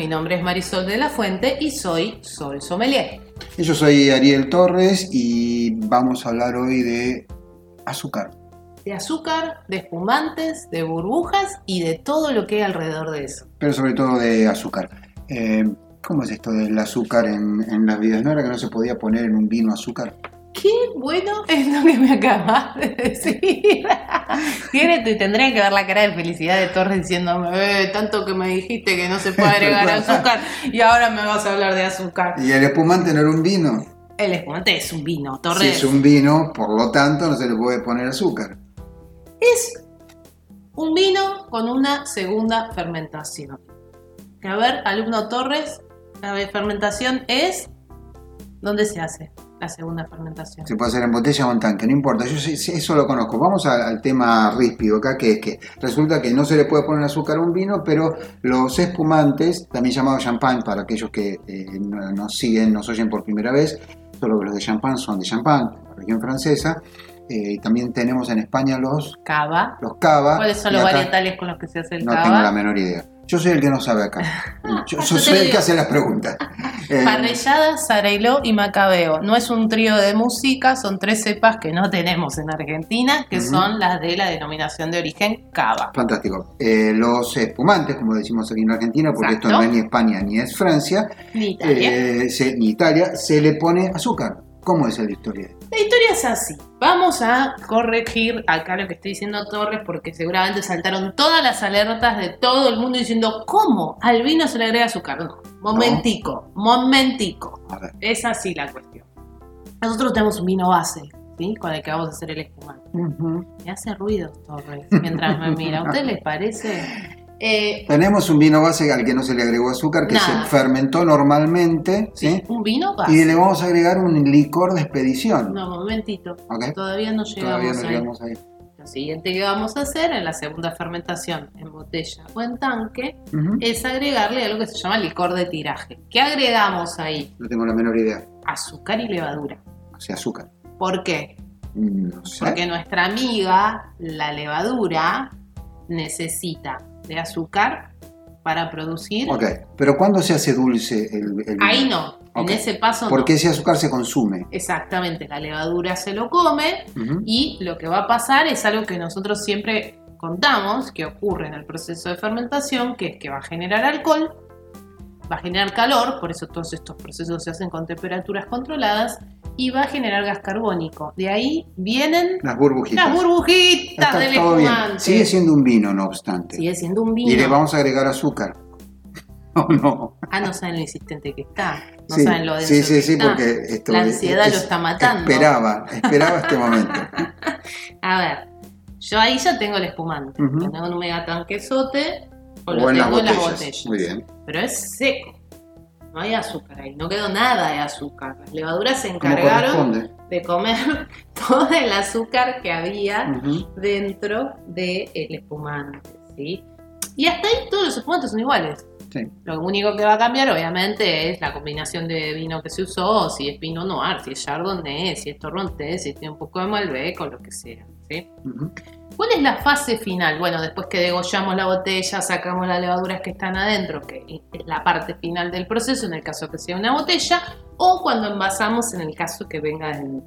Mi nombre es Marisol de la Fuente y soy Sol Sommelier. Y Yo soy Ariel Torres y vamos a hablar hoy de azúcar. De azúcar, de espumantes, de burbujas y de todo lo que hay alrededor de eso. pero sobre todo de azúcar. Eh, ¿Cómo es esto del azúcar en, en las vidas? ¿No era que no se podía poner en un vino azúcar? Qué bueno es lo que me acabas de decir. Te tendría que ver la cara de felicidad de Torres diciéndome, eh, tanto que me dijiste que no se puede agregar azúcar y ahora me vas a hablar de azúcar. ¿Y el espumante no era un vino? El espumante es un vino, Si Torres. es un vino, por lo tanto no se le puede poner azúcar. es un vino con una segunda fermentación. A ver, alumno Torres, la fermentación es. ¿Dónde se hace la segunda fermentación? Se puede hacer en botella o en tanque, no importa, yo sé- eso lo conozco. Vamos a- al tema ríspido acá, que es que resulta que no se le puede poner azúcar a un vino, pero los espumantes, también llamados champán, para aquellos que eh, no- nos siguen, nos oyen por primera vez, solo que los de champán son de champán, la región francesa. Eh, y también tenemos en España los, Cava. los cava. ¿Cuáles son los varietales con los que se hace el No cava? tengo la menor idea. Yo soy el que no sabe acá. Yo, Ah, yo soy el que hace las preguntas. Eh, Parrillada, Sarailó y Macabeo. No es un trío de música, son tres cepas que no tenemos en Argentina, que son las de la denominación de origen cava. Fantástico. Eh, los espumantes, como decimos aquí en Argentina, porque Exacto. esto no es ni España ni es Francia, Ni Italia. eh, se- ni Italia, se le pone azúcar. ¿Cómo es la historia? La historia es así. Vamos a corregir acá lo que estoy diciendo Torres, porque seguramente saltaron todas las alertas de todo el mundo diciendo, ¿cómo? Al vino se le agrega azúcar. No, momentico, momentico. Es así la cuestión. Nosotros tenemos un vino base, ¿sí? Con el que vamos a hacer el espumante. Me hace ruido Torres mientras me mira. ¿A usted les parece? Eh, Tenemos un vino base al que no se le agregó azúcar, que Nada. se fermentó normalmente, ¿sí? un vino base. Y le vamos a agregar un licor de expedición. No, momentito. Todavía no llegamos Todavía no ahí. llegamos ahí. Lo siguiente que vamos a hacer en la segunda fermentación en botella o en tanque es agregarle algo que se llama licor de tiraje. ¿Qué agregamos ahí? No tengo la menor idea. Azúcar y levadura. O sea, azúcar. ¿Por qué? No sé. Porque nuestra amiga, la levadura, necesita de azúcar para producir. Ok, pero ¿cuándo se hace dulce el, el vino? Ahí no, en ese paso no. Porque ese azúcar se consume. Exactamente, la levadura se lo come y lo que va a pasar es algo que nosotros siempre contamos que ocurre en el proceso de fermentación, que es que va a generar alcohol, va a generar calor, por eso todos estos procesos se hacen con temperaturas controladas, y va a generar gas carbónico. De ahí vienen Las burbujitas. las burbujitas del todo bien. Sigue siendo un vino, no obstante. Sigue siendo un vino. Y le vamos a agregar azúcar. No, no. Ah, no saben lo insistente que está. No Sí, saben lo denso sí, sí, que sí, está. porque esto La ansiedad es- lo está matando. Esperaba, esperaba este momento. A ver, yo ahí ya tengo el espumante. Lo tengo en un megatanquesote o, O lo en las tengo en las botellas. Muy bien. Pero es seco. No hay azúcar ahí, no quedó nada de azúcar. Las levaduras se encargaron de comer todo el azúcar que había dentro del espumante. ¿sí? Y hasta ahí todos los espumantes son iguales. Sí. Lo único que va a cambiar, obviamente, es la combinación de vino que se usó, si es Pinot Noir, si es Chardonnay, si es Torrontés, si tiene un poco de Malbec o lo que sea. ¿sí? ¿Cuál es la fase final? Bueno, después que degollamos la botella, sacamos las levaduras que están adentro, que es la parte final del proceso, en el caso que sea una botella, o cuando envasamos, en el caso que venga del.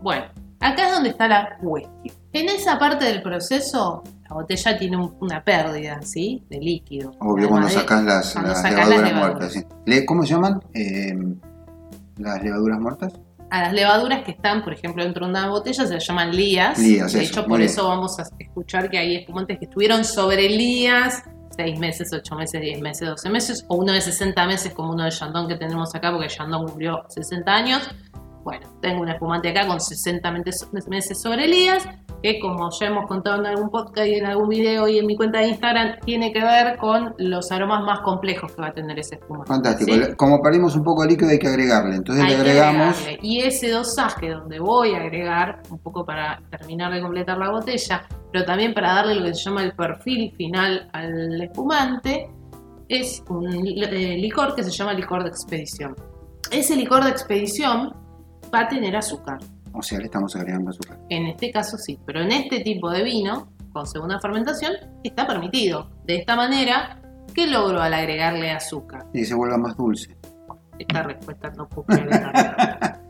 Bueno, acá es donde está la cuestión. En esa parte del proceso, la botella tiene un- una pérdida, ¿sí? De líquido. Obvio, cuando sacas las, cuando las levaduras muertas. sí. ¿Cómo se llaman? Eh, ¿Las levaduras muertas? A las levaduras que están, por ejemplo, dentro de una botella se las llaman lías. Lías, de hecho, por bien. eso vamos a escuchar que hay espumantes que estuvieron sobre lías seis meses, ocho meses, 10 meses, 12 meses, o uno de 60 meses como uno de Chandon que tenemos acá, porque Chandon cumplió 60 años. Bueno, tengo un espumante acá con 60 meses sobre lías, que como ya hemos contado en algún podcast y en algún video y en mi cuenta de Instagram, tiene que ver con los aromas más complejos que va a tener ese espumante. Fantástico. ¿sí? Como perdimos un poco de líquido hay que agregarle. Entonces Hay le que agregamos... agregarle. Y ese dosaje donde voy a agregar, un poco para terminar de completar la botella, pero también para darle lo que se llama el perfil final al espumante, es un eh, licor que se llama licor de expedición. Ese licor de expedición va a tener azúcar. O sea, le estamos agregando azúcar. En este caso sí, pero en este tipo de vino, con segunda fermentación, está permitido. De esta manera, ¿qué logro al agregarle azúcar? Y se vuelva más dulce. Esta respuesta no puedo creerla.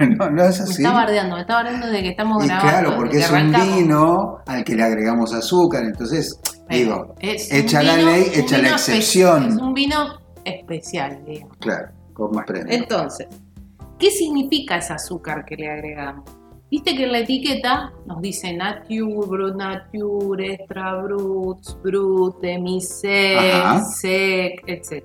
no, no es Me así. está bardeando, me está bardeando de que estamos Y grabando. claro, porque que es un vino al que le agregamos azúcar. Entonces, digo, echa la vino- ley, echa la excepción. Es un vino especial, digamos. claro, con más premio. Entonces, ¿qué significa ese azúcar que le agregamos? Viste que en la etiqueta nos dice Nature, Brut Nature, Extra Brut, Brut, Demi-Sec. Sec, etc.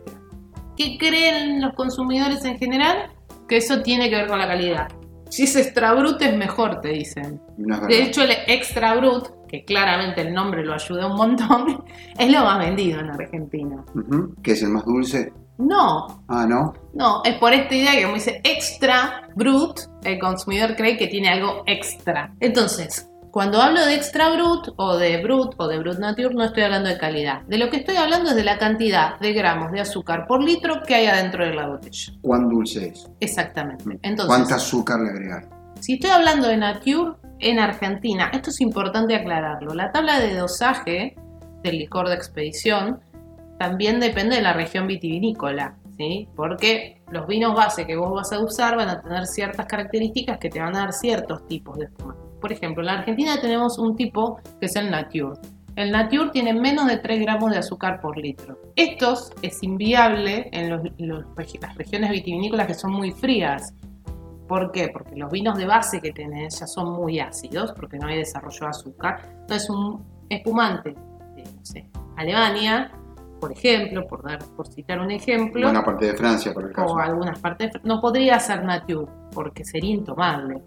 ¿Qué creen los consumidores en general? Que eso tiene que ver con la calidad. Si es Extra Brut es mejor, te dicen. No De hecho, el Extra Brut, que claramente el nombre lo ayuda un montón, es lo más vendido en Argentina. Ujú, ¿Que es el más dulce? No, Ah, ¿no? no, es por esta idea que como dice Extra Brut, el consumidor cree que tiene algo extra. Entonces, cuando hablo de Extra Brut o de Brut o de Brut Nature, no estoy hablando de calidad. De lo que estoy hablando es de la cantidad de gramos de azúcar por litro que hay adentro de la botella. ¿Cuán dulce es? Exactamente. Entonces, ¿Cuánta azúcar le agregar? Si estoy hablando de Nature en Argentina, esto es importante aclararlo. La tabla de dosaje del licor de expedición también depende de la región vitivinícola, ¿sí? Porque los vinos base que vos vas a usar van a tener ciertas características que te van a dar ciertos tipos de espumante. Por ejemplo, en la Argentina tenemos un tipo que es el Nature. El Nature tiene menos de 3 gramos de azúcar por litro. Estos es inviable en las regiones vitivinícolas que son muy frías. ¿Por qué? Porque los vinos de base que tenés ya son muy ácidos, porque no hay desarrollo de azúcar. Entonces, un espumante de, Alemania, por ejemplo, por, dar, por citar un ejemplo, Buena parte de Francia, por el caso. o algunas partes, no podría ser nature, porque sería intomable.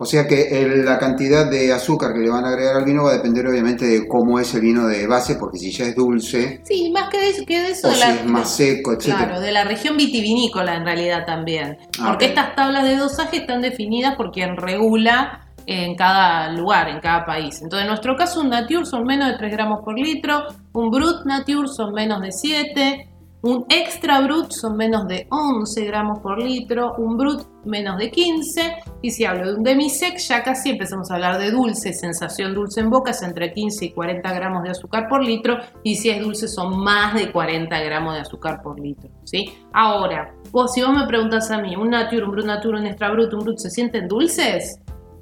O sea que el- la cantidad de azúcar que le van a agregar al vino va a depender obviamente de cómo es el vino de base, porque si ya es dulce Sí, más que de eso, que de eso o de si la- es más seco, etc. Claro, de la región vitivinícola en realidad también. Ah, Porque estas tablas de dosaje están definidas por quien regula en cada lugar, en cada país. Entonces, en nuestro caso, un Nature son menos de 3 gramos por litro, un Brut Nature son menos de 7, un Extra Brut son menos de 11 gramos por litro, un Brut menos de 15, y si hablo de un Demisec, ya casi empezamos a hablar de dulce, sensación dulce en boca, es entre 15 y 40 gramos de azúcar por litro, y si es dulce son más de 40 gramos de azúcar por litro, ¿sí? Ahora, vos, si vos me preguntas a mí, un Nature, un Brut Nature, un Extra Brut, un Brut, ¿se sienten dulces?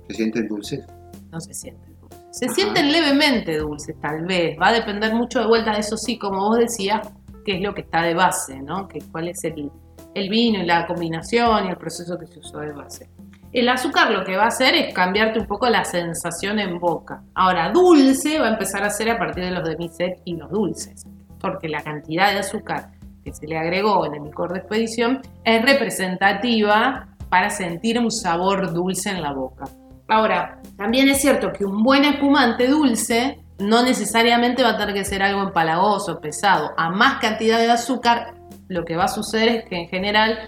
¿Se sienten dulces? No se sienten dulces. Se Ajá. sienten levemente dulces, tal vez. Va a depender mucho de vuelta de eso, sí, como vos decías, qué es lo que está de base, ¿no? Que cuál es el, el vino y la combinación y el proceso que se usó de base. El azúcar lo que va a hacer es cambiarte un poco la sensación en boca. Ahora, dulce va a empezar a ser a partir de los demisec y los dulces, porque la cantidad de azúcar que se le agregó en el licor de expedición es representativa para sentir un sabor dulce en la boca. Ahora, también es cierto que un buen espumante dulce no necesariamente va a tener que ser algo empalagoso, pesado. A más cantidad de azúcar, lo que va a suceder es que en general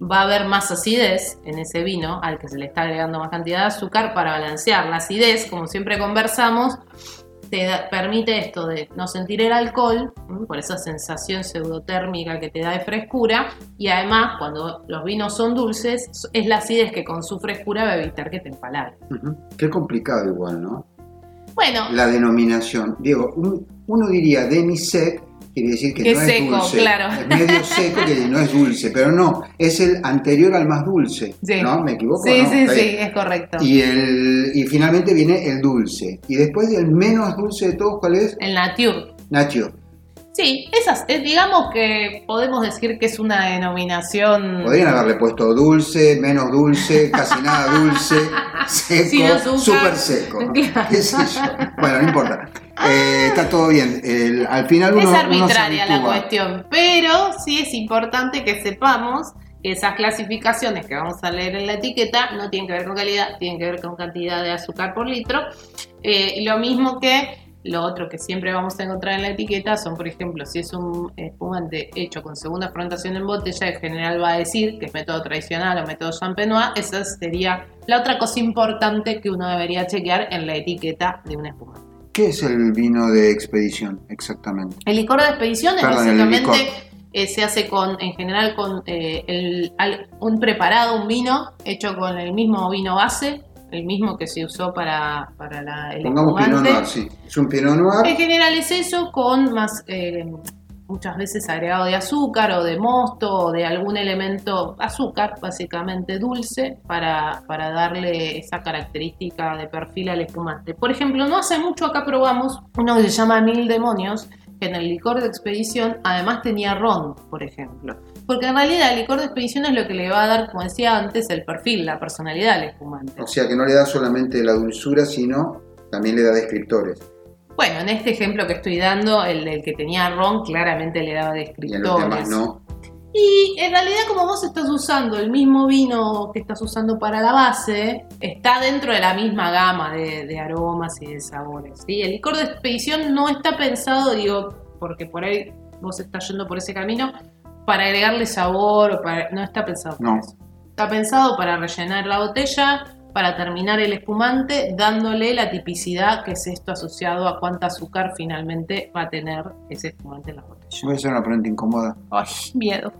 va a haber más acidez en ese vino al que se le está agregando más cantidad de azúcar para balancear. La acidez, como siempre conversamos, te da- permite esto de no sentir el alcohol, ¿m? por esa sensación pseudotérmica que te da de frescura, y además cuando los vinos son dulces, es la acidez que con su frescura va a evitar que te empalague. Ujú. Qué complicado igual, ¿no? Bueno, La denominación. Diego, un- uno diría demisec, quiere decir que, Que no es seco, dulce. claro. Es medio seco que no es dulce, pero no, es el anterior al más dulce. Sí. ¿No? ¿Me equivoco? sí, No, sí, sí, es correcto. Y, el, y finalmente viene el dulce. Y después el menos dulce de todos, ¿cuál es? El nature. Nacho. Sí, esas, eh, digamos que podemos decir que es una denominación... Podrían haberle puesto dulce, menos dulce, casi nada dulce, seco, súper seco. Claro. ¿Qué sé yo? Bueno, no importa. Eh, está todo bien. El- al final uno, es uno se arbitraria la cuestión, pero sí es importante que sepamos esas clasificaciones que vamos a leer en la etiqueta no tienen que ver con calidad, tienen que ver con cantidad de azúcar por litro. Eh, lo mismo que lo otro que siempre vamos a encontrar en la etiqueta son, por ejemplo, si es un espumante hecho con segunda fermentación en botella, en general va a decir que es método tradicional o método champenois. Esa sería la otra cosa importante que uno debería chequear en la etiqueta de un espumante. ¿Qué es el vino de expedición exactamente? El licor de expedición es básicamente eh, se hace con, en general, con eh, un preparado, un vino hecho con el mismo vino base, el mismo que se usó para, para la, el Pongamos Pinot Noir, sí. Es un Pinot Noir. En general es eso, con más, eh, muchas veces agregado de azúcar o de mosto o de algún elemento, azúcar básicamente dulce, para, para darle esa característica de perfil al espumante. Por ejemplo, no hace mucho acá probamos uno que se llama Mil Demonios, que en el licor de expedición además tenía ron, por ejemplo. Porque en realidad el licor de expedición es lo que le va a dar, como decía antes, el perfil, la personalidad al espumante. O sea que no le da solamente la dulzura, sino también le da descriptores. Bueno, en este ejemplo que estoy dando, el, que tenía ron claramente le daba descriptores. Y los demás no. Y en realidad como vos estás usando el mismo vino que estás usando para la base, está dentro de la misma gama de, aromas y de sabores. ¿sí? El licor de expedición no está pensado, digo, porque por ahí vos estás yendo por ese camino, para agregarle sabor, o para... no está pensado para eso. Está pensado para rellenar la botella, para terminar el espumante, dándole la tipicidad que es esto asociado a cuánta azúcar finalmente va a tener ese espumante en la botella. Voy a hacer una pregunta incómoda. Ay, miedo.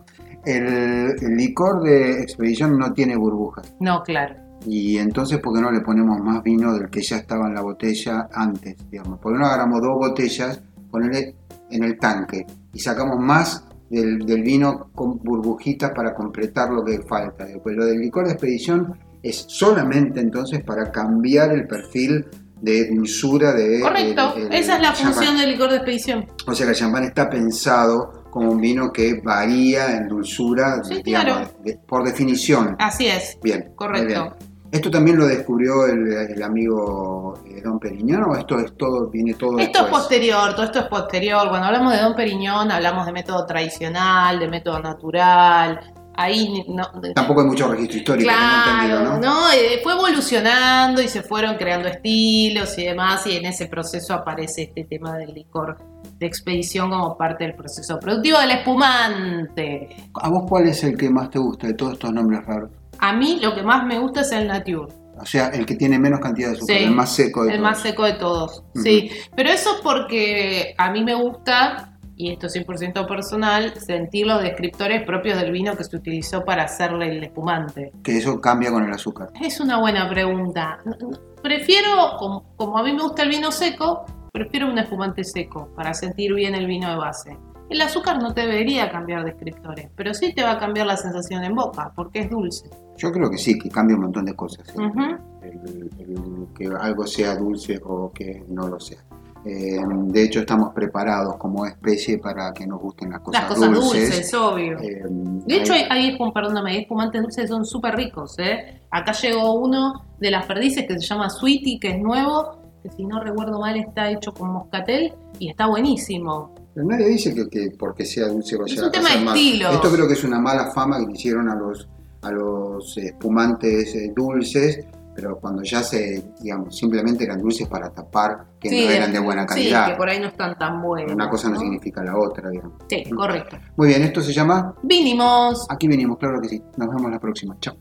El, licor de expedición no tiene burbujas. No, claro. Y entonces, ¿por qué no le ponemos más vino del que ya estaba en la botella antes? Digamos? ¿Por qué no agarramos dos botellas, ponerle en el tanque y sacamos más del, vino con burbujitas para completar lo que falta? Después, lo del licor de expedición es solamente entonces para cambiar el perfil de dulzura de... Correcto, esa es la función del licor de expedición. O sea que el champán está pensado como un vino que varía en dulzura, por definición. Así es. Bien. Correcto. ¿Esto también lo descubrió el, amigo eh, Don Periñón o esto es todo, viene todo Esto es posterior, todo esto es posterior. Cuando hablamos de Don Periñón hablamos de método tradicional, de método natural, ahí no, tampoco hay mucho registro histórico claro, ¿no? Eh, fue evolucionando y se fueron creando estilos y demás y en ese proceso aparece este tema del licor de expedición como parte del proceso productivo del espumante. ¿A vos cuál es el que más te gusta de todos estos nombres raros? A mí lo que más me gusta es el Nature. O sea, el que tiene menos cantidad de azúcar, el más seco de todos. El más seco de todos, sí. Pero eso es porque a mí me gusta y esto es 100% personal, sentir los descriptores propios del vino que se utilizó para hacerle el espumante. Que eso cambia con el azúcar. Es una buena pregunta. Prefiero, como, a mí me gusta el vino seco, prefiero un espumante seco para sentir bien el vino de base. El azúcar no te debería cambiar descriptores, pero sí te va a cambiar la sensación en boca, porque es dulce. Yo creo que sí, que cambia un montón de cosas. que algo sea dulce o que no lo sea. Eh, de hecho, estamos preparados como especie para que nos gusten las cosas, las cosas dulces. obvio. Eh, de hecho, hay, hay, perdóname, hay espumantes dulces son súper ricos. ¿eh? Acá llegó uno de las perdices que se llama Sweetie, que es nuevo, que si no recuerdo mal está hecho con moscatel y está buenísimo. Pero nadie dice que, porque sea dulce vaya es un tema de estilo. Esto creo que es una mala fama que le hicieron a los, a los espumantes eh, dulces pero cuando ya se, digamos, simplemente eran dulces para tapar que no eran de buena calidad. Sí, que por ahí no están tan buenos. Una cosa no, significa la otra, digamos. Sí, correcto. Muy bien, ¿esto se llama? Vinimos. Aquí venimos, claro que sí. Nos vemos la próxima. Chao.